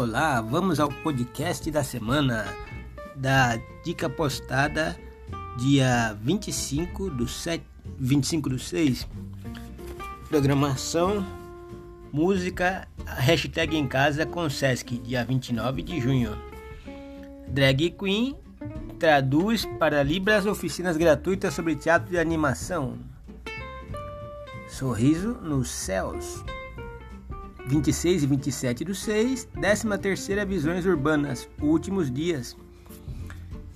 Olá, vamos ao podcast da semana da dica postada dia 25 do 7, 25 do 6. Programação Música Hashtag em Casa com Sesc, dia 29 de junho. Drag Queen traduz para Libras oficinas gratuitas sobre teatro de animação. Sorriso nos céus. 26 e 27 do 6, 13 terceira Visões Urbanas, Últimos Dias.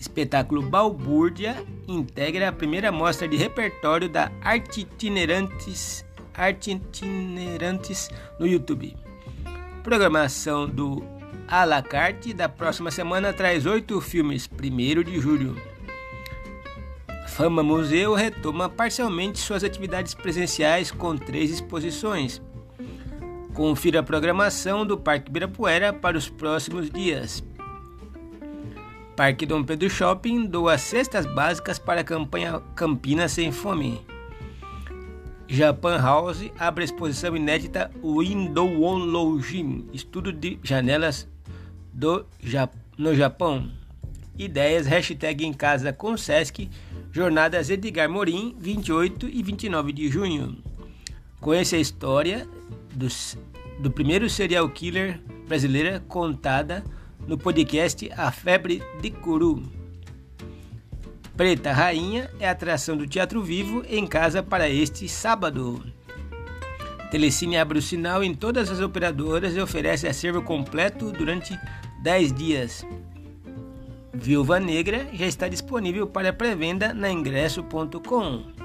Espetáculo Balbúrdia integra a primeira mostra de repertório da Arte Itinerantes, Arte Itinerantes no YouTube. Programação do à la carte da próxima semana traz oito filmes, 1 de julho. Fama Museu retoma parcialmente suas atividades presenciais com três exposições. Confira a programação do Parque Ibirapuera para os próximos dias. Parque Dom Pedro Shopping doa cestas básicas para a campanha Campinas Sem Fome. Japan House abre a exposição inédita Windowology, estudo de janelas do, no Japão. Ideias, hashtag em casa com Sesc, Jornadas Edgar Morim, 28 e 29 de junho. Conheça a história dos, do primeiro serial killer brasileira contada no podcast A Febre de Curu. Preta Rainha é atração do Teatro Vivo em casa para este sábado. Telecine abre o sinal em todas as operadoras e oferece acervo completo durante 10 dias. Viúva Negra já está disponível para pré-venda na ingresso.com.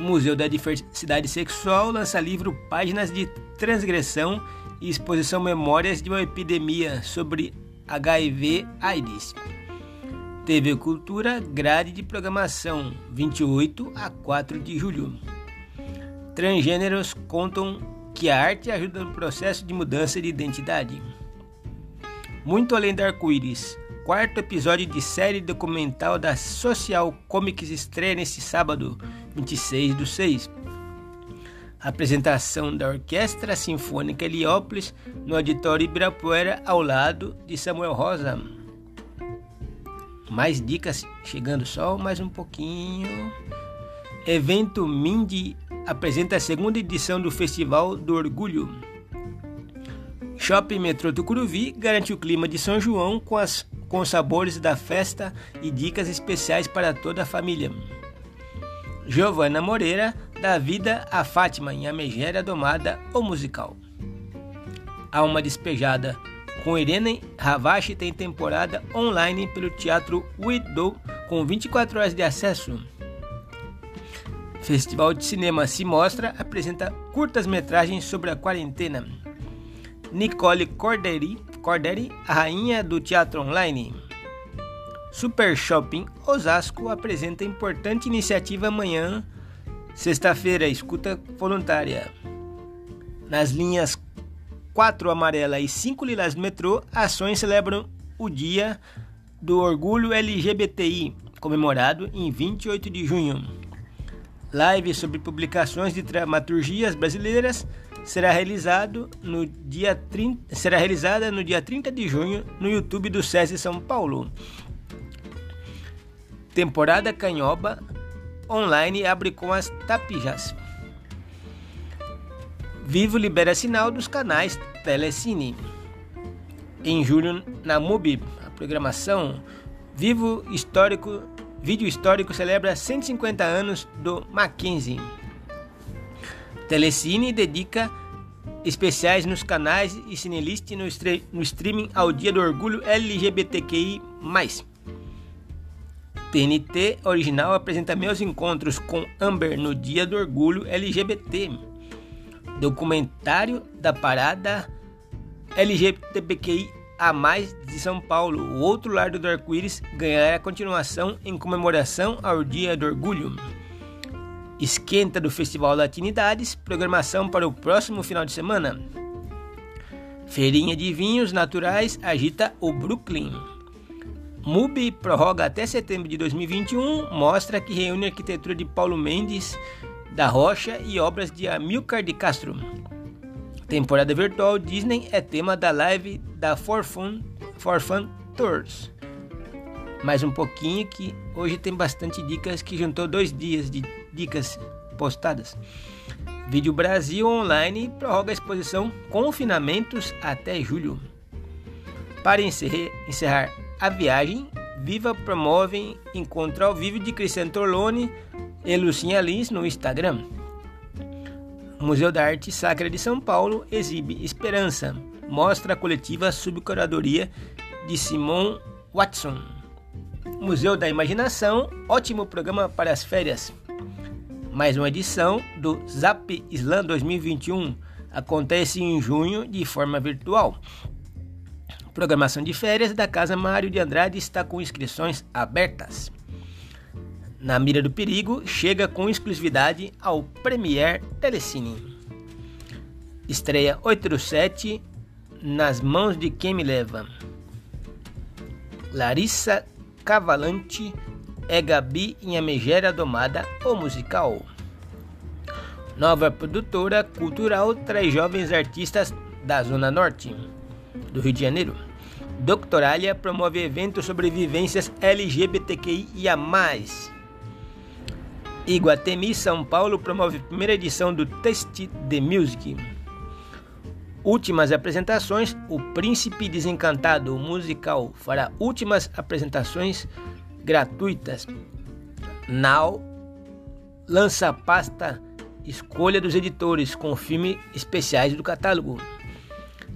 Museu da Diversidade Sexual lança livro Páginas de Transgressão e exposição Memórias de uma Epidemia sobre HIV/AIDS. TV Cultura, grade de programação 28 a 4 de julho. Transgêneros contam que a arte ajuda no processo de mudança de identidade. Muito Além do Arco-Íris, quarto episódio de série documental da Social Comics estreia neste sábado, 26 do 6. Apresentação da Orquestra Sinfônica Heliópolis no Auditório Ibirapuera ao lado de Samuel Rosa. Mais dicas chegando só mais um pouquinho. Evento Mindy apresenta a segunda edição do Festival do Orgulho. Shopping Metrô Tucuruvi garante o clima de São João com, as, com sabores da festa e dicas especiais para toda a família. Giovana Moreira dá vida a Fátima em A Megera Domada, o musical. Alma Despejada com Irene Ravache tem temporada online pelo Teatro Widow com 24 horas de acesso. Festival de Cinema Se Mostra apresenta curtas-metragens sobre a quarentena. Nicole Corderi, Corderi, a rainha do teatro online. Super Shopping Osasco apresenta importante iniciativa amanhã, sexta-feira, escuta voluntária. Nas linhas 4 amarela e 5 lilás do metrô, ações celebram o Dia do Orgulho LGBTI, comemorado em 28 de junho. Live sobre publicações de dramaturgias brasileiras será realizado no dia 30, será realizada no dia 30 de junho no YouTube do SESI São Paulo. Temporada Canhoba online abre com as tapijas. Vivo libera sinal dos canais Telecine. Em julho, na MUBI, a programação Vivo Histórico Vídeo Histórico celebra 150 anos do Mackenzie. Telecine dedica especiais nos canais e Cinelist no, no streaming ao Dia do Orgulho LGBTQI+. TNT Original apresenta meus encontros com Amber no Dia do Orgulho LGBT. Documentário da parada LGBTQI a mais de São Paulo, o outro lado do arco-íris ganhará continuação em comemoração ao Dia do Orgulho. Esquenta do Festival Latinidades, programação para o próximo final de semana. Feirinha de vinhos naturais agita o Brooklyn. MUBI prorroga até setembro de 2021, mostra que reúne a arquitetura de Paulo Mendes da Rocha e obras de Amilcar de Castro. Temporada virtual Disney é tema da live da For Fun, For Fun Tours. Mais um pouquinho que hoje tem bastante dicas que juntou dois dias de dicas postadas. Vídeo Brasil Online prorroga a exposição Confinamentos até julho. Para encerrar a viagem, Viva promove encontro ao vivo de Cristiano Torlone e Lucinha Lins no Instagram. Museu da Arte Sacra de São Paulo exibe Esperança, mostra coletiva sob curadoria de Simon Watson. Museu da Imaginação, ótimo programa para as férias. Mais uma edição do Zap Slam 2021 acontece em junho de forma virtual. Programação de férias da Casa Mário de Andrade está com inscrições abertas. Na mira do perigo, chega com exclusividade ao Premier Telecine. Estreia 87 Nas mãos de quem me leva. Larissa Cavalante é Gabi em A Megera Domada, o musical. Nova produtora cultural traz jovens artistas da Zona Norte do Rio de Janeiro. Doctoralia promove eventos sobre vivências LGBTQIA+. Iguatemi, São Paulo, promove a primeira edição do Test the Music. Últimas apresentações: O Príncipe Desencantado, o musical, fará últimas apresentações gratuitas. Now lança a pasta Escolha dos Editores com filmes especiais do catálogo.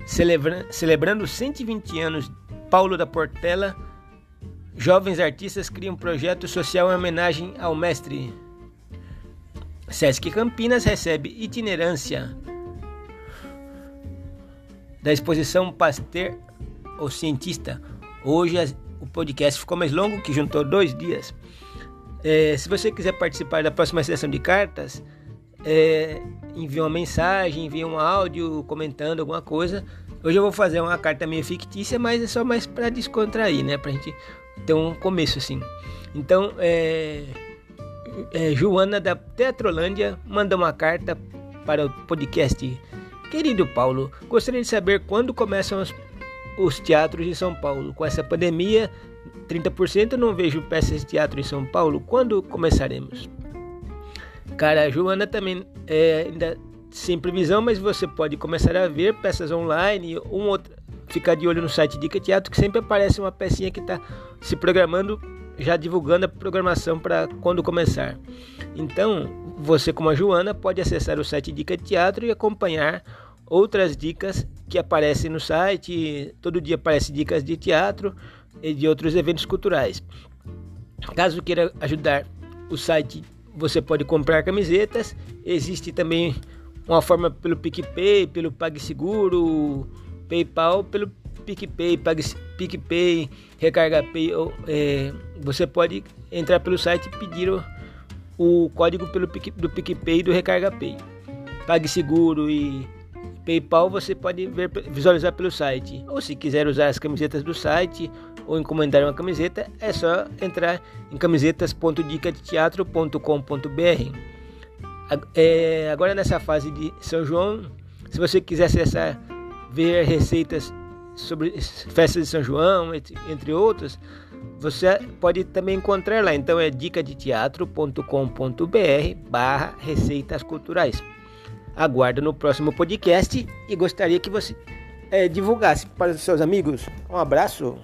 Celebra celebrando 120 anos, Paulo da Portela, jovens artistas criam um projeto social em homenagem ao mestre Sesc Campinas recebe itinerância da exposição Pasteur, o cientista. Hoje o podcast ficou mais longo, que juntou dois dias. É, se você quiser participar da próxima sessão de cartas, é, envie uma mensagem, envie um áudio comentando alguma coisa. Hoje eu vou fazer uma carta meio fictícia, mas é só mais para descontrair, né? Pra gente ter um começo assim. Então, é, é, Joana da Teatrolândia manda uma carta para o podcast. Querido Paulo, gostaria de saber quando começam os, os teatros em São Paulo. Com essa pandemia, 30% não vejo peças de teatro em São Paulo. Quando começaremos? Cara, a Joana também é, ainda sem previsão, mas você pode começar a ver peças online, um outro, ficar de olho no site Dica Teatro, que sempre aparece uma pecinha que está se programando já divulgando a programação para quando começar. Então, você como a Joana pode acessar o site Dica Teatro e acompanhar outras dicas que aparecem no site. Todo dia aparecem dicas de teatro e de outros eventos culturais. Caso queira ajudar o site, você pode comprar camisetas. Existe também uma forma pelo PicPay, pelo PagSeguro, PayPal, pelo PicPay, PicPay, Recarga Pay, é, você pode entrar pelo site e pedir o, o código pelo do PicPay e do Recarga Pay. PagSeguro e PayPal você pode ver, visualizar pelo site. Ou se quiser usar as camisetas do site ou encomendar uma camiseta, é só entrar em camisetas.dicadeteatro.com.br. É, agora nessa fase de São João, se você quiser acessar, ver receitas sobre festa de São João, entre outros, você pode também encontrar lá. Então é dicadeteatro.com.br barra receitas culturais. Aguardo no próximo podcast e gostaria que você é, divulgasse para os seus amigos. Um abraço.